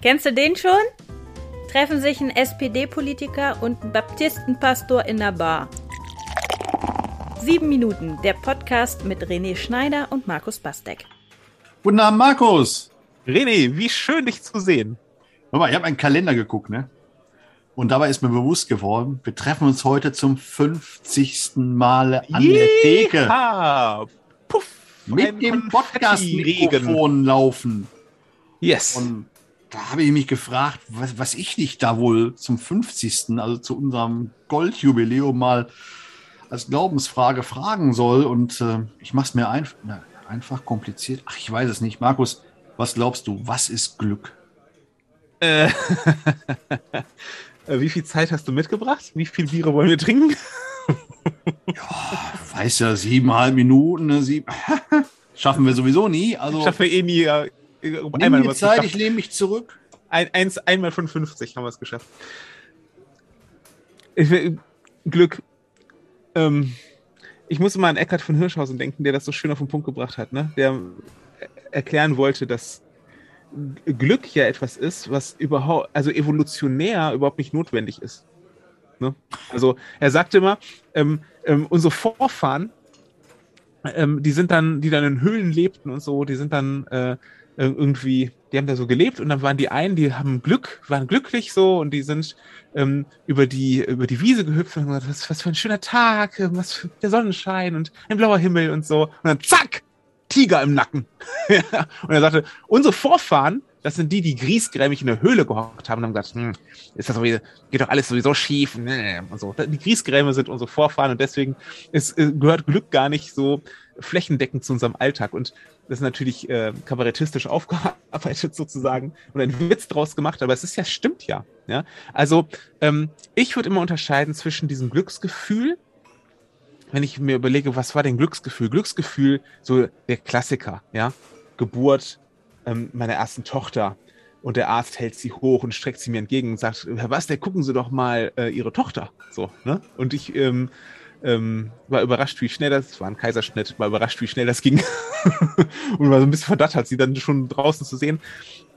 Kennst du den schon? Treffen sich ein SPD-Politiker und ein Baptistenpastor in der Bar. Sieben Minuten, der Podcast mit René Schneider und Markus Bastek. Guten Abend, Markus. René, wie schön, dich zu sehen. Hör mal, ich habe einen Kalender geguckt, ne? Und dabei ist mir bewusst geworden, wir treffen uns heute zum 50. Mal an der Theke. Puff, mit dem Podcast-Mikrofon laufen. Yes. Und da habe ich mich gefragt, was, was ich dich da wohl zum 50., also zu unserem Goldjubiläum mal als Glaubensfrage fragen soll. Und äh, ich mache es mir ein, na, einfach kompliziert. Ach, ich weiß es nicht. Markus, was glaubst du, was ist Glück? Äh, wie viel Zeit hast du mitgebracht? Wie viel Biere wollen wir trinken? ja, weiß ja, siebeneinhalb Minuten, ne, sieben. Schaffen wir sowieso nie. Also, Schaffen wir eh nie. Äh, Nimm einmal die Zeit, geschafft. ich lehne mich zurück. Ein, eins, einmal von 50 haben wir es geschafft. Ich Glück. Ähm, ich muss immer an Eckhard von Hirschhausen denken, der das so schön auf den Punkt gebracht hat, ne? der erklären wollte, dass Glück ja etwas ist, was überhaupt, also evolutionär überhaupt nicht notwendig ist. Ne? Also er sagte immer, ähm, ähm, unsere Vorfahren, ähm, die sind dann, die dann in Höhlen lebten und so, die sind dann äh, irgendwie, die haben da so gelebt und dann waren die einen, die haben Glück, waren glücklich so und die sind ähm, über die über die Wiese gehüpft und gesagt, was, was für ein schöner Tag, ähm, was für der Sonnenschein und ein blauer Himmel und so. Und dann zack, Tiger im Nacken. und er sagte, unsere Vorfahren, das sind die, die griesgrämig in der Höhle gehockt haben und haben gesagt, hm, ist das sowieso, geht doch alles sowieso schief und so. Die Griesgräme sind unsere Vorfahren und deswegen ist, äh, gehört Glück gar nicht so flächendeckend zu unserem Alltag. Und das ist natürlich äh, kabarettistisch aufgearbeitet sozusagen und ein Witz draus gemacht, aber es ist ja, stimmt ja. ja? Also ähm, ich würde immer unterscheiden zwischen diesem Glücksgefühl, wenn ich mir überlege, was war denn Glücksgefühl? Glücksgefühl, so der Klassiker, ja, Geburt ähm, meiner ersten Tochter und der Arzt hält sie hoch und streckt sie mir entgegen und sagt, Herr was, der gucken Sie doch mal äh, Ihre Tochter, so, ne? Und ich ähm, ähm, war überrascht, wie schnell das, war ein Kaiserschnitt, war überrascht, wie schnell das ging. und war so ein bisschen verdattert, sie dann schon draußen zu sehen.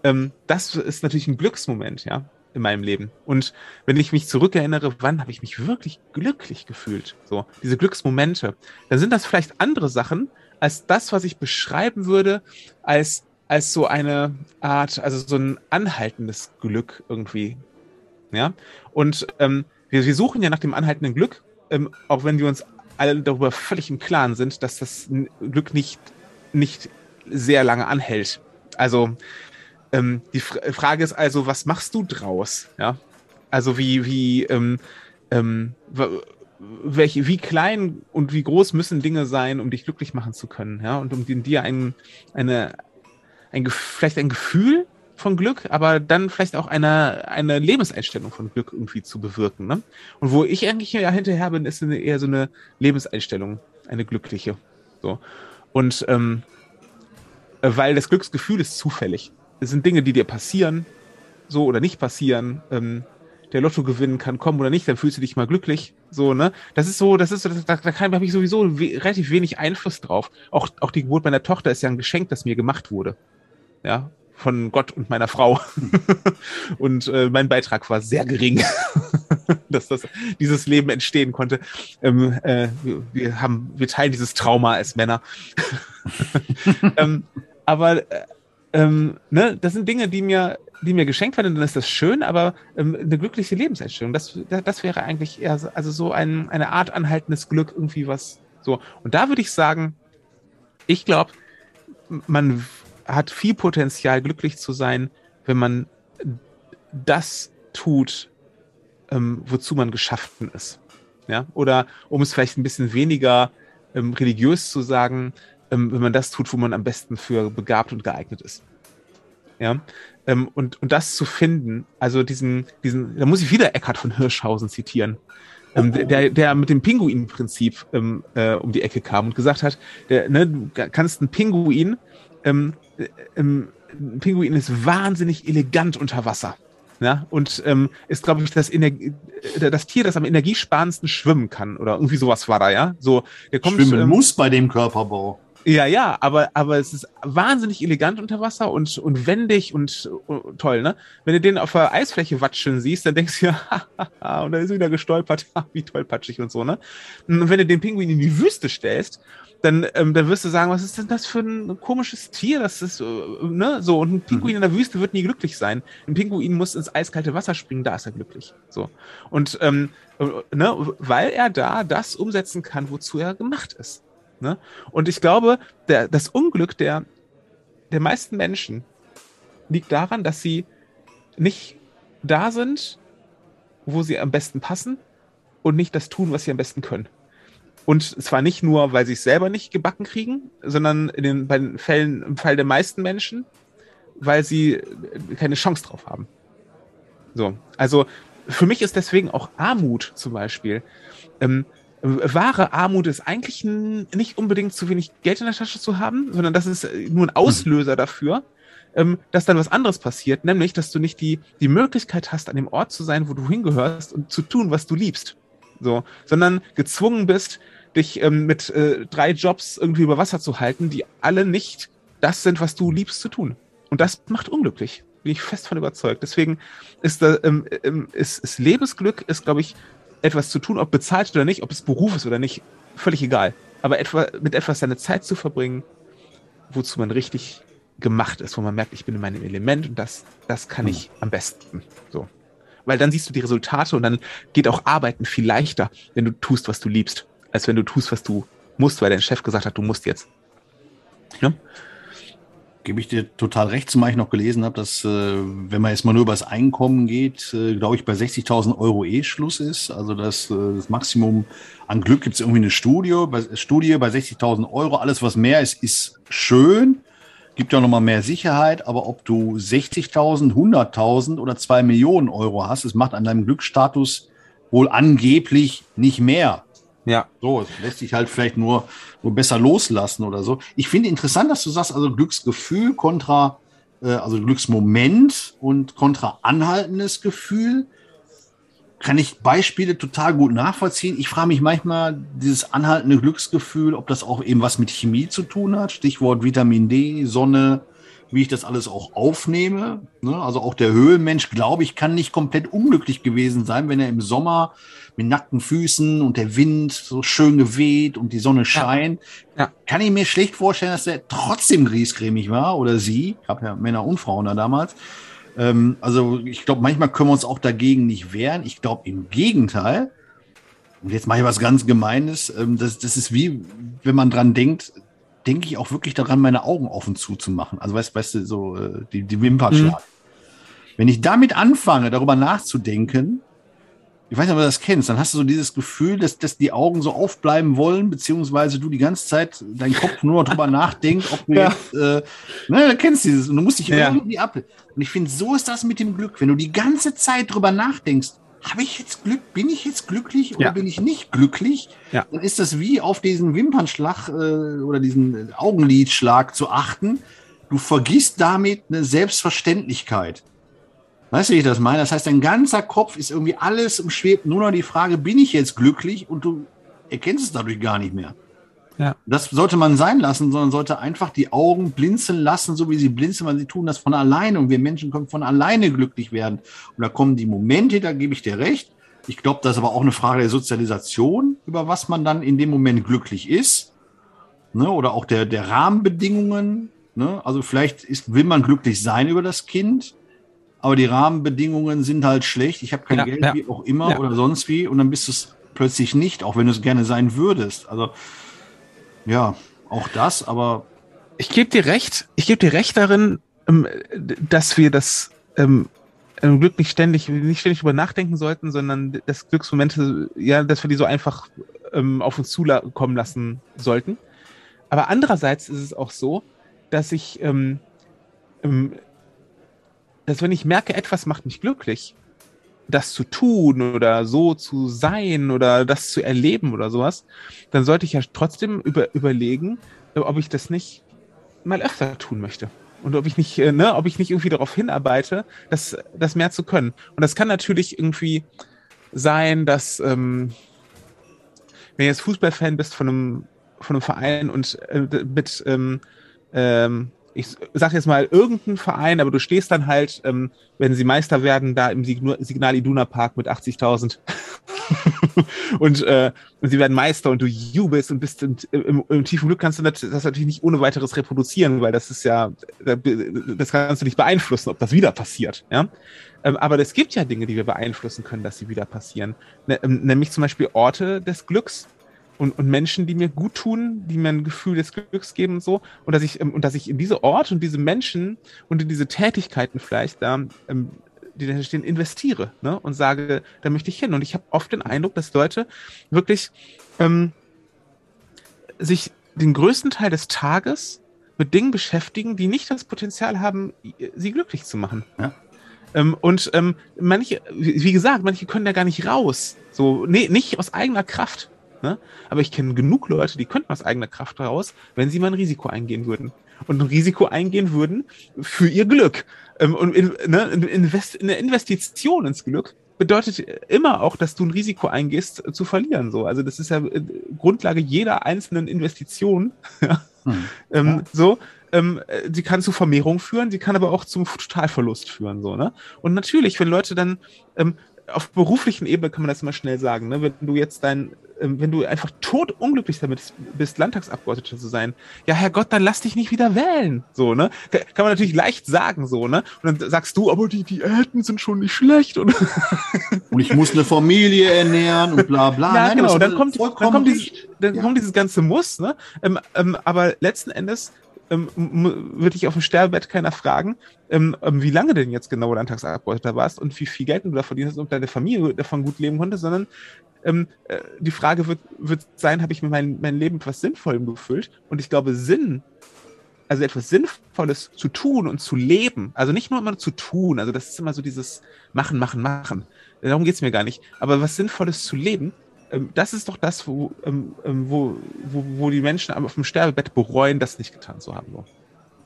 Ähm, das ist natürlich ein Glücksmoment, ja, in meinem Leben. Und wenn ich mich zurückerinnere, wann habe ich mich wirklich glücklich gefühlt? So, diese Glücksmomente, dann sind das vielleicht andere Sachen als das, was ich beschreiben würde, als, als so eine Art, also so ein anhaltendes Glück irgendwie. Ja. Und ähm, wir, wir suchen ja nach dem anhaltenden Glück ähm, auch wenn wir uns alle darüber völlig im Klaren sind, dass das Glück nicht, nicht sehr lange anhält. Also ähm, die Frage ist also, was machst du draus? Ja, also wie wie ähm, ähm, welche, wie klein und wie groß müssen Dinge sein, um dich glücklich machen zu können, ja, und um dir ein, eine, ein, vielleicht ein Gefühl von Glück, aber dann vielleicht auch eine, eine Lebenseinstellung von Glück irgendwie zu bewirken. Ne? Und wo ich eigentlich ja hinterher bin, ist eine, eher so eine Lebenseinstellung, eine glückliche. So. Und ähm, weil das Glücksgefühl ist zufällig. Es sind Dinge, die dir passieren, so oder nicht passieren. Ähm, der Lottogewinn kann kommen oder nicht, dann fühlst du dich mal glücklich. So, ne? Das ist so, das ist so, da, da habe ich sowieso we relativ wenig Einfluss drauf. Auch, auch die Geburt meiner Tochter ist ja ein Geschenk, das mir gemacht wurde. Ja, von Gott und meiner Frau. und äh, mein Beitrag war sehr gering, dass das, dieses Leben entstehen konnte. Ähm, äh, wir, haben, wir teilen dieses Trauma als Männer. ähm, aber äh, ähm, ne, das sind Dinge, die mir, die mir geschenkt werden, dann ist das schön, aber ähm, eine glückliche Lebenseinstellung, das, das wäre eigentlich eher so, also so ein, eine Art anhaltendes Glück, irgendwie was so. Und da würde ich sagen, ich glaube, man hat viel Potenzial, glücklich zu sein, wenn man das tut, ähm, wozu man geschaffen ist. Ja? Oder um es vielleicht ein bisschen weniger ähm, religiös zu sagen, ähm, wenn man das tut, wo man am besten für begabt und geeignet ist. Ja. Ähm, und, und das zu finden, also diesen, diesen, da muss ich wieder Eckhard von Hirschhausen zitieren. Ähm, der, der mit dem Pinguin-Prinzip ähm, äh, um die Ecke kam und gesagt hat, der, ne, du kannst einen Pinguin ähm, ähm, ein Pinguin ist wahnsinnig elegant unter Wasser. Ja, und ähm, ist, glaube ich, das, Energie, äh, das Tier, das am energiesparendsten schwimmen kann. Oder irgendwie sowas war da, ja. So, der kommt, schwimmen ähm, muss bei dem Körperbau. Ja, ja, aber, aber es ist wahnsinnig elegant unter Wasser und, und wendig und, und toll, ne? Wenn du den auf der Eisfläche watscheln siehst, dann denkst du ja, und dann ist er wieder gestolpert, wie tollpatschig und so, ne? Und wenn du den Pinguin in die Wüste stellst, dann, ähm, dann wirst du sagen, was ist denn das für ein komisches Tier? Das ist, äh, ne, so. Und ein Pinguin in der Wüste wird nie glücklich sein. Ein Pinguin muss ins eiskalte Wasser springen, da ist er glücklich. So. Und, ähm, äh, ne, weil er da das umsetzen kann, wozu er gemacht ist. Ne? Und ich glaube, der, das Unglück der, der meisten Menschen liegt daran, dass sie nicht da sind, wo sie am besten passen und nicht das tun, was sie am besten können. Und zwar nicht nur, weil sie es selber nicht gebacken kriegen, sondern in den, bei den Fällen, im Fall der meisten Menschen, weil sie keine Chance drauf haben. So, also für mich ist deswegen auch Armut zum Beispiel ähm, wahre Armut ist eigentlich nicht unbedingt zu wenig Geld in der Tasche zu haben, sondern das ist nur ein Auslöser dafür, ähm, dass dann was anderes passiert, nämlich, dass du nicht die, die Möglichkeit hast, an dem Ort zu sein, wo du hingehörst und zu tun, was du liebst. So, sondern gezwungen bist, dich ähm, mit äh, drei Jobs irgendwie über Wasser zu halten, die alle nicht das sind, was du liebst zu tun. Und das macht unglücklich. Bin ich fest von überzeugt. Deswegen ist, da, ähm, ist, ist Lebensglück, ist, glaube ich, etwas zu tun, ob bezahlt oder nicht, ob es Beruf ist oder nicht, völlig egal. Aber etwa, mit etwas seine Zeit zu verbringen, wozu man richtig gemacht ist, wo man merkt, ich bin in meinem Element und das, das kann ich am besten. So. Weil dann siehst du die Resultate und dann geht auch Arbeiten viel leichter, wenn du tust, was du liebst, als wenn du tust, was du musst, weil dein Chef gesagt hat, du musst jetzt. Ja? Gebe ich dir total recht, zumal ich noch gelesen habe, dass, äh, wenn man jetzt mal nur über das Einkommen geht, äh, glaube ich, bei 60.000 Euro eh Schluss ist. Also das, äh, das Maximum an Glück gibt es irgendwie eine Studie, bei, Studie bei 60.000 Euro. Alles, was mehr ist, ist schön, gibt ja nochmal mehr Sicherheit. Aber ob du 60.000, 100.000 oder 2 Millionen Euro hast, es macht an deinem Glücksstatus wohl angeblich nicht mehr. Ja. So, lässt sich halt vielleicht nur, nur besser loslassen oder so. Ich finde interessant, dass du sagst, also Glücksgefühl kontra, äh, also Glücksmoment und kontra anhaltendes Gefühl. Kann ich Beispiele total gut nachvollziehen. Ich frage mich manchmal, dieses anhaltende Glücksgefühl, ob das auch eben was mit Chemie zu tun hat. Stichwort Vitamin D, Sonne, wie ich das alles auch aufnehme. Ne? Also auch der Höhlenmensch, glaube ich, kann nicht komplett unglücklich gewesen sein, wenn er im Sommer mit nackten Füßen und der Wind so schön geweht und die Sonne scheint. Ja. Ja. Kann ich mir schlecht vorstellen, dass er trotzdem griesgrämig war oder sie. Ich habe ja Männer und Frauen da damals. Ähm, also ich glaube, manchmal können wir uns auch dagegen nicht wehren. Ich glaube im Gegenteil. Und jetzt mache ich was ganz Gemeines. Ähm, das, das ist wie, wenn man dran denkt, denke ich auch wirklich daran, meine Augen offen zuzumachen. Also weißt, weißt du, so äh, die, die Wimpern schlagen. Mhm. Wenn ich damit anfange, darüber nachzudenken, ich weiß nicht, ob du das kennst, dann hast du so dieses Gefühl, dass, dass die Augen so aufbleiben wollen, beziehungsweise du die ganze Zeit dein Kopf nur noch drüber nachdenkst, ob du ja. jetzt, äh, ne, du kennst dieses, und du musst dich ja. irgendwie ab. Und ich finde, so ist das mit dem Glück. Wenn du die ganze Zeit drüber nachdenkst, habe ich jetzt Glück, bin ich jetzt glücklich oder ja. bin ich nicht glücklich? Ja. Dann ist das wie auf diesen Wimpernschlag äh, oder diesen Augenlidschlag zu achten. Du vergisst damit eine Selbstverständlichkeit. Weißt du, wie ich das meine? Das heißt, dein ganzer Kopf ist irgendwie alles umschwebt, nur noch die Frage, bin ich jetzt glücklich? Und du erkennst es dadurch gar nicht mehr. Ja. Das sollte man sein lassen, sondern sollte einfach die Augen blinzeln lassen, so wie sie blinzeln, weil sie tun das von alleine und wir Menschen können von alleine glücklich werden. Und da kommen die Momente, da gebe ich dir recht. Ich glaube, das ist aber auch eine Frage der Sozialisation, über was man dann in dem Moment glücklich ist. Ne? Oder auch der, der Rahmenbedingungen. Ne? Also vielleicht ist, will man glücklich sein über das Kind, aber die Rahmenbedingungen sind halt schlecht. Ich habe kein ja, Geld, ja. wie auch immer, oder sonst wie. Und dann bist du es plötzlich nicht, auch wenn du es gerne sein würdest. Also, ja, auch das, aber. Ich gebe dir recht, ich gebe dir recht darin, ähm, dass wir das ähm, Glück nicht ständig, nicht ständig über nachdenken sollten, sondern das Glücksmomente, ja, dass wir die so einfach ähm, auf uns zukommen lassen sollten. Aber andererseits ist es auch so, dass ich ähm, ähm, dass wenn ich merke, etwas macht mich glücklich, das zu tun oder so zu sein oder das zu erleben oder sowas, dann sollte ich ja trotzdem über, überlegen, ob ich das nicht mal öfter tun möchte. Und ob ich nicht, äh, ne, ob ich nicht irgendwie darauf hinarbeite, das, das mehr zu können. Und das kann natürlich irgendwie sein, dass, ähm, wenn du jetzt Fußballfan bist von einem von einem Verein und äh, mit, ähm, ähm, ich sag jetzt mal irgendein Verein, aber du stehst dann halt, ähm, wenn sie Meister werden, da im Signal Iduna Park mit 80.000 und, äh, und sie werden Meister und du jubelst und bist im, im, im tiefen Glück, kannst du das, natürlich nicht ohne weiteres reproduzieren, weil das ist ja, das kannst du nicht beeinflussen, ob das wieder passiert. Ja? Ähm, aber es gibt ja Dinge, die wir beeinflussen können, dass sie wieder passieren. Ne, ähm, nämlich zum Beispiel Orte des Glücks und, und Menschen, die mir gut tun, die mir ein Gefühl des Glücks geben und so. Und dass ich, ähm, und dass ich in diese Orte und diese Menschen und in diese Tätigkeiten vielleicht da, ähm, die da stehen, investiere ne? und sage, da möchte ich hin. Und ich habe oft den Eindruck, dass Leute wirklich ähm, sich den größten Teil des Tages mit Dingen beschäftigen, die nicht das Potenzial haben, sie glücklich zu machen. Ja. Ähm, und ähm, manche, wie gesagt, manche können da gar nicht raus. So, nee, nicht aus eigener Kraft. Ne? Aber ich kenne genug Leute, die könnten aus eigener Kraft raus, wenn sie mal ein Risiko eingehen würden. Und ein Risiko eingehen würden für ihr Glück. Ähm, und in, ne, Invest, eine Investition ins Glück bedeutet immer auch, dass du ein Risiko eingehst, äh, zu verlieren. So, also das ist ja äh, Grundlage jeder einzelnen Investition. hm. ähm, ja. So, ähm, sie kann zu Vermehrung führen, sie kann aber auch zum Totalverlust führen. So, ne? Und natürlich, wenn Leute dann ähm, auf beruflichen Ebene kann man das immer schnell sagen, ne? wenn du jetzt dein, ähm, wenn du einfach tot unglücklich damit bist, Landtagsabgeordneter zu sein, ja Herrgott, dann lass dich nicht wieder wählen. So, ne? Kann man natürlich leicht sagen, so, ne? Und dann sagst du, aber die Diäten sind schon nicht schlecht. Und, und ich muss eine Familie ernähren und bla bla. Ja, Nein, genau, dann kommt, dann kommt, dieses, dann ja. kommt dieses ganze Muss, ne? Ähm, ähm, aber letzten Endes ähm, würde ich auf dem Sterbebett keiner fragen, ähm, ähm, wie lange denn jetzt genau Landtagsabgeordneter warst und wie viel Geld du da verdient hast und deine Familie davon gut leben konnte, sondern ähm, äh, die Frage wird, wird sein, habe ich mir mein, mein Leben etwas Sinnvollem gefüllt? Und ich glaube, Sinn, also etwas Sinnvolles zu tun und zu leben, also nicht nur immer zu tun, also das ist immer so dieses Machen, Machen, Machen. Darum geht es mir gar nicht. Aber was Sinnvolles zu leben, das ist doch das, wo, ähm, ähm, wo, wo, wo die Menschen auf dem Sterbebett bereuen, das nicht getan zu haben.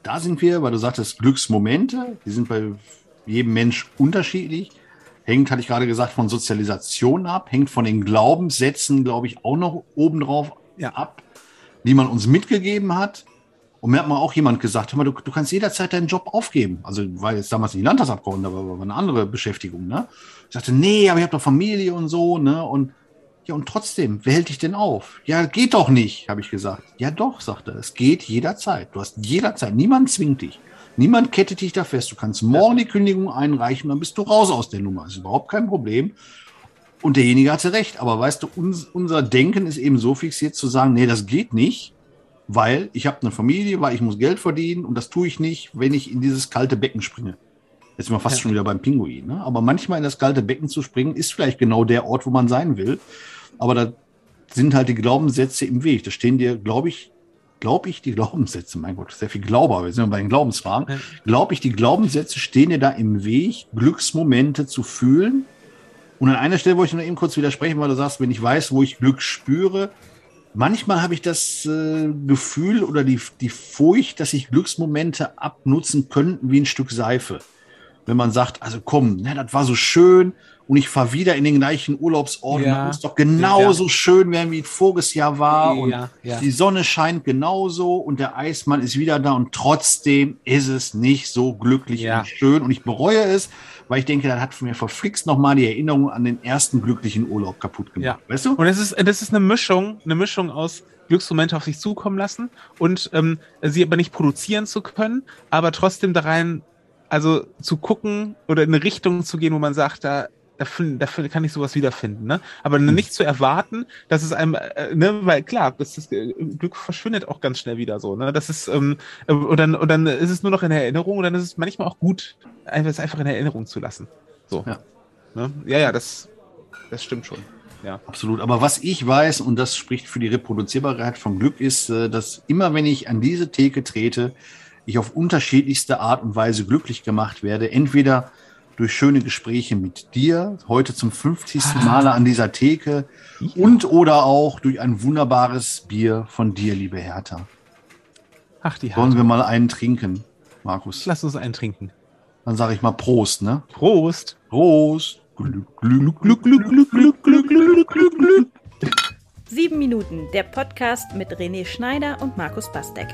Da sind wir, weil du sagtest, Glücksmomente, die sind bei jedem Mensch unterschiedlich. Hängt, hatte ich gerade gesagt, von Sozialisation ab, hängt von den Glaubenssätzen, glaube ich, auch noch obendrauf ja. ab, die man uns mitgegeben hat. Und mir hat mal auch jemand gesagt, hör mal, du, du kannst jederzeit deinen Job aufgeben. Also war jetzt damals nicht Landtagsabgeordneter, aber war eine andere Beschäftigung. Ne? Ich sagte, nee, aber ich habe doch Familie und so. Ne? Und ja, und trotzdem, wer hält dich denn auf? Ja, geht doch nicht, habe ich gesagt. Ja, doch, sagt er, es geht jederzeit. Du hast jederzeit, niemand zwingt dich. Niemand kettet dich da fest. Du kannst morgen die Kündigung einreichen, dann bist du raus aus der Nummer. Das ist überhaupt kein Problem. Und derjenige hatte recht. Aber weißt du, uns, unser Denken ist eben so fixiert zu sagen, nee, das geht nicht, weil ich habe eine Familie, weil ich muss Geld verdienen und das tue ich nicht, wenn ich in dieses kalte Becken springe. Jetzt sind wir fast ja. schon wieder beim Pinguin. Ne? Aber manchmal in das kalte Becken zu springen, ist vielleicht genau der Ort, wo man sein will. Aber da sind halt die Glaubenssätze im Weg. Da stehen dir, glaube ich, glaube ich, die Glaubenssätze, mein Gott, sehr viel Glaube, aber wir sind bei den Glaubensfragen. Ja. Glaube ich, die Glaubenssätze stehen dir da im Weg, Glücksmomente zu fühlen. Und an einer Stelle wollte ich noch eben kurz widersprechen, weil du sagst, wenn ich weiß, wo ich Glück spüre, manchmal habe ich das äh, Gefühl oder die, die Furcht, dass sich Glücksmomente abnutzen könnten wie ein Stück Seife. Wenn man sagt, also komm, ne, das war so schön, und ich fahre wieder in den gleichen Urlaubsort ja. muss doch genauso ja. schön werden, wie es voriges Jahr war. Und ja, die Sonne scheint genauso und der Eismann ist wieder da und trotzdem ist es nicht so glücklich und schön. Und ich bereue es, weil ich denke, das hat mir verflixt nochmal die Erinnerung an den ersten glücklichen Urlaub kaputt gemacht. Weißt du? Und es ist, das ist eine Mischung, eine Mischung aus Glücksmomente auf sich zukommen lassen und ähm, sie aber nicht produzieren zu können, aber trotzdem da rein also zu gucken oder in eine Richtung zu gehen, wo man sagt, da dafür, dafür kann ich sowas wiederfinden, ne? Aber mhm. nicht zu erwarten, dass es einem, äh, ne, weil klar, das ist, äh, Glück verschwindet auch ganz schnell wieder so, ne? Das ist, ähm, äh, und dann, und dann ist es nur noch in Erinnerung und dann ist es manchmal auch gut, es einfach in Erinnerung zu lassen. So. Ja, ne? ja, ja, das, das stimmt schon. Ja. Absolut. Aber was ich weiß, und das spricht für die Reproduzierbarkeit von Glück, ist, äh, dass immer wenn ich an diese Theke trete, ich auf unterschiedlichste Art und Weise glücklich gemacht werde. Entweder durch schöne Gespräche mit dir, heute zum 50. Ah. Male an dieser Theke ja. und oder auch durch ein wunderbares Bier von dir, liebe Hertha. Ach, die Hertha. Wollen wir mal einen trinken, Markus? Lass uns einen trinken. Dann sage ich mal Prost, ne? Prost. Prost. Glück, Glück, Glück, Glück, Glück, Glück, Glück, Glück, Glück, Glück, Glück. Sieben Minuten, der Podcast mit René Schneider und Markus Bastek.